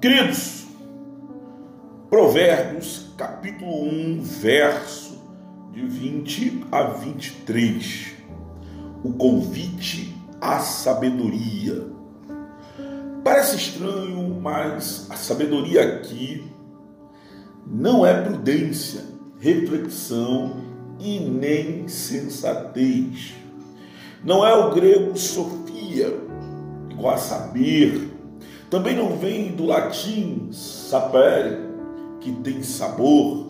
Queridos, Provérbios capítulo 1, verso de 20 a 23. O convite à sabedoria. Parece estranho, mas a sabedoria aqui não é prudência, reflexão e nem sensatez. Não é o grego sofia, igual a saber. Também não vem do latim sapere, que tem sabor.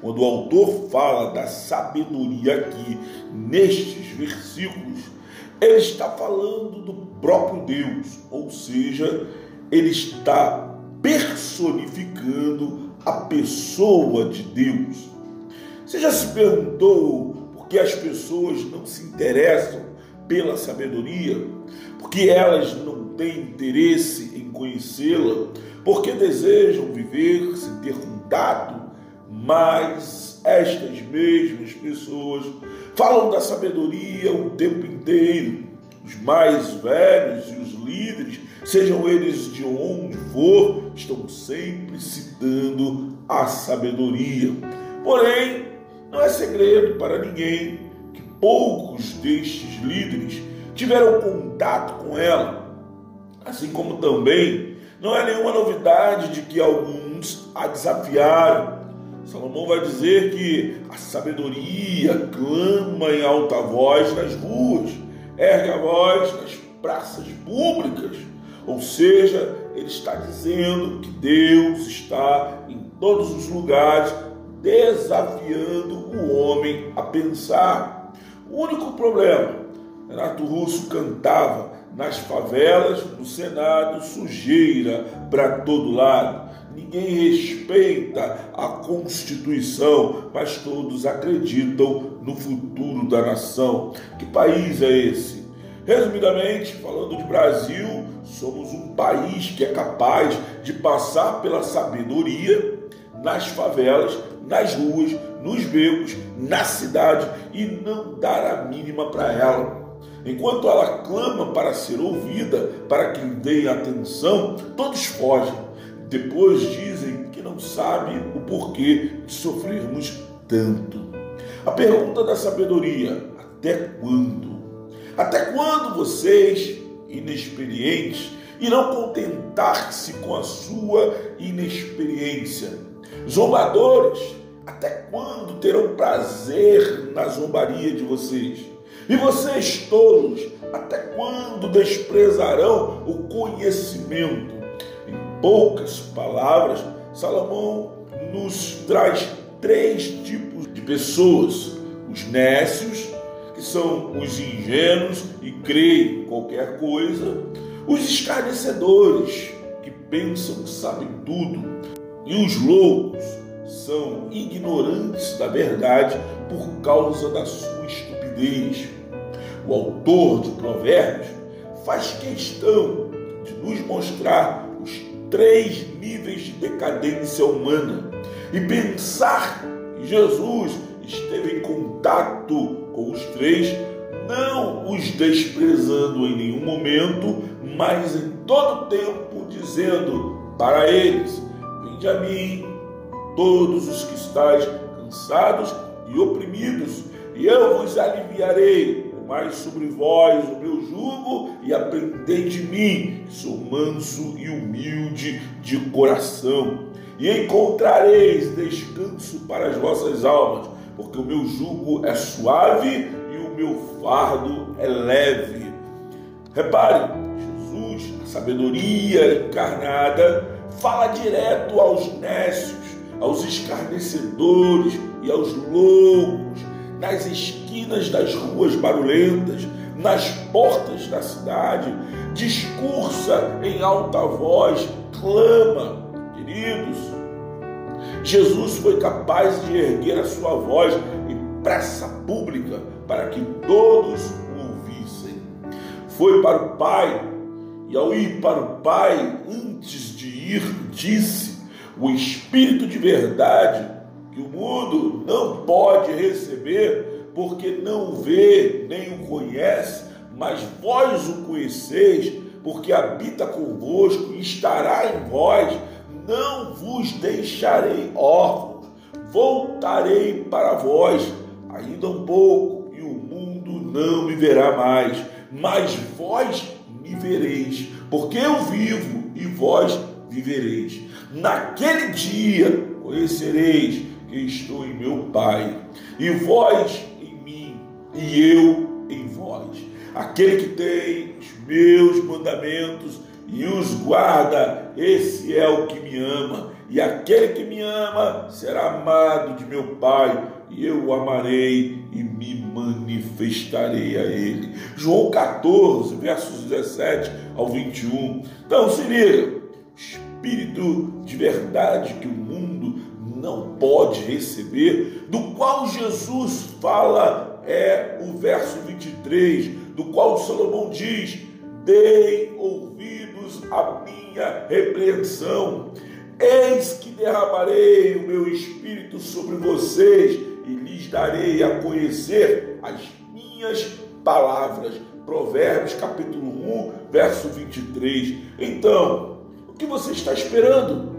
Quando o autor fala da sabedoria aqui nestes versículos, ele está falando do próprio Deus, ou seja, ele está personificando a pessoa de Deus. Você já se perguntou por que as pessoas não se interessam pela sabedoria? Porque elas não têm interesse em conhecê-la? Porque desejam viver sem ter contato? Mas estas mesmas pessoas falam da sabedoria o tempo inteiro. Os mais velhos e os líderes, sejam eles de onde for, estão sempre citando a sabedoria. Porém, não é segredo para ninguém que poucos destes líderes tiveram contato com ela. Assim como também não é nenhuma novidade de que alguns a desafiaram. Salomão vai dizer que a sabedoria clama em alta voz nas ruas, ergue a voz nas praças públicas. Ou seja, ele está dizendo que Deus está em todos os lugares desafiando o homem a pensar. O único problema, Renato Russo cantava nas favelas, no Senado, sujeira para todo lado. Ninguém respeita a Constituição, mas todos acreditam no futuro da nação. Que país é esse? Resumidamente, falando de Brasil, somos um país que é capaz de passar pela sabedoria nas favelas nas ruas, nos becos, na cidade e não dar a mínima para ela. Enquanto ela clama para ser ouvida, para que lhe deem atenção, todos fogem. Depois dizem que não sabem o porquê de sofrermos tanto. A pergunta da sabedoria: até quando? Até quando vocês, inexperientes, irão contentar-se com a sua inexperiência? Zombadores, até quando terão prazer na zombaria de vocês? E vocês tolos, até quando desprezarão o conhecimento? Em poucas palavras, Salomão nos traz três tipos de pessoas: os nécios, que são os ingênuos e creem em qualquer coisa, os escarnecedores, que pensam que sabem tudo, e os loucos são ignorantes da verdade por causa da sua estupidez. O autor de Provérbios faz questão de nos mostrar os três níveis de decadência humana e pensar que Jesus esteve em contato com os três, não os desprezando em nenhum momento, mas em todo tempo dizendo para eles: Vinde a mim, todos os que estáis cansados e oprimidos, e eu vos aliviarei. Tomai sobre vós o meu jugo e aprendei de mim, que sou manso e humilde de coração. E encontrareis descanso para as vossas almas, porque o meu jugo é suave e o meu fardo é leve. Repare, Jesus, a sabedoria encarnada, fala direto aos nécios, aos escarnecedores e aos loucos, nas esquinas das ruas barulhentas, nas portas da cidade, discursa em alta voz, clama, queridos. Jesus foi capaz de erguer a sua voz em praça pública para que todos o ouvissem. Foi para o Pai, e ao ir para o Pai, antes de ir, disse: o Espírito de verdade que o mundo não pode receber, porque não vê nem o conhece, mas vós o conheceis, porque habita convosco e estará em vós, não vos deixarei órfãos, voltarei para vós, ainda um pouco, e o mundo não me verá mais, mas vós me vereis, porque eu vivo e vós vivereis. Naquele dia conhecereis que estou em meu Pai, e vós em mim, e eu em vós. Aquele que tem os meus mandamentos e os guarda, esse é o que me ama. E aquele que me ama será amado de meu Pai, e eu o amarei e me manifestarei a ele. João 14, versos 17 ao 21. Então se liga, Espírito de verdade que o mundo não pode receber, do qual Jesus fala, é o verso 23, do qual Salomão diz: Deem ouvidos à minha repreensão. Eis que derramarei o meu espírito sobre vocês e lhes darei a conhecer as minhas palavras. Provérbios capítulo 1, verso 23. Então, o que você está esperando?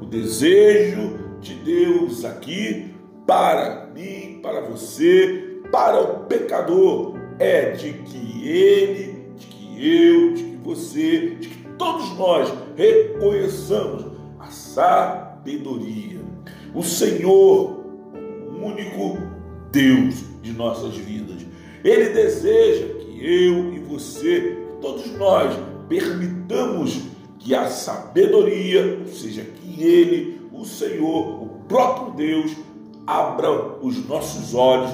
O desejo de Deus aqui para mim, para você, para o pecador é de que ele, de que eu, de que você, de que todos nós reconheçamos a sabedoria. O Senhor, o único Deus de nossas vidas. Ele deseja que eu e você, todos nós, permitamos que a sabedoria, ou seja, que Ele, o Senhor, o próprio Deus, abra os nossos olhos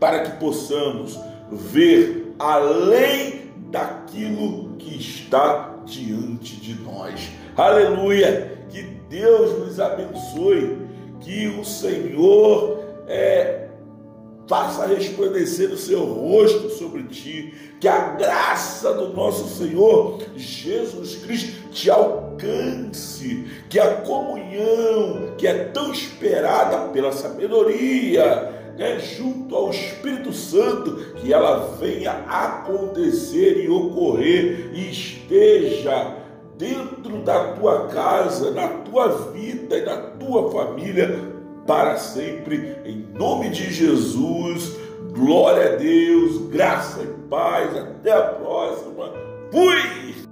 para que possamos ver além daquilo que está diante de nós. Aleluia! Que Deus nos abençoe, que o Senhor é, faça resplandecer o seu rosto sobre ti, que a graça do nosso Senhor Jesus Cristo te alcance, que a comunhão que é tão esperada pela sabedoria, né, junto ao Espírito Santo, que ela venha acontecer e ocorrer e esteja dentro da tua casa, na tua vida e na tua família para sempre, em nome de Jesus. Glória a Deus, graça e paz. Até a próxima. Fui!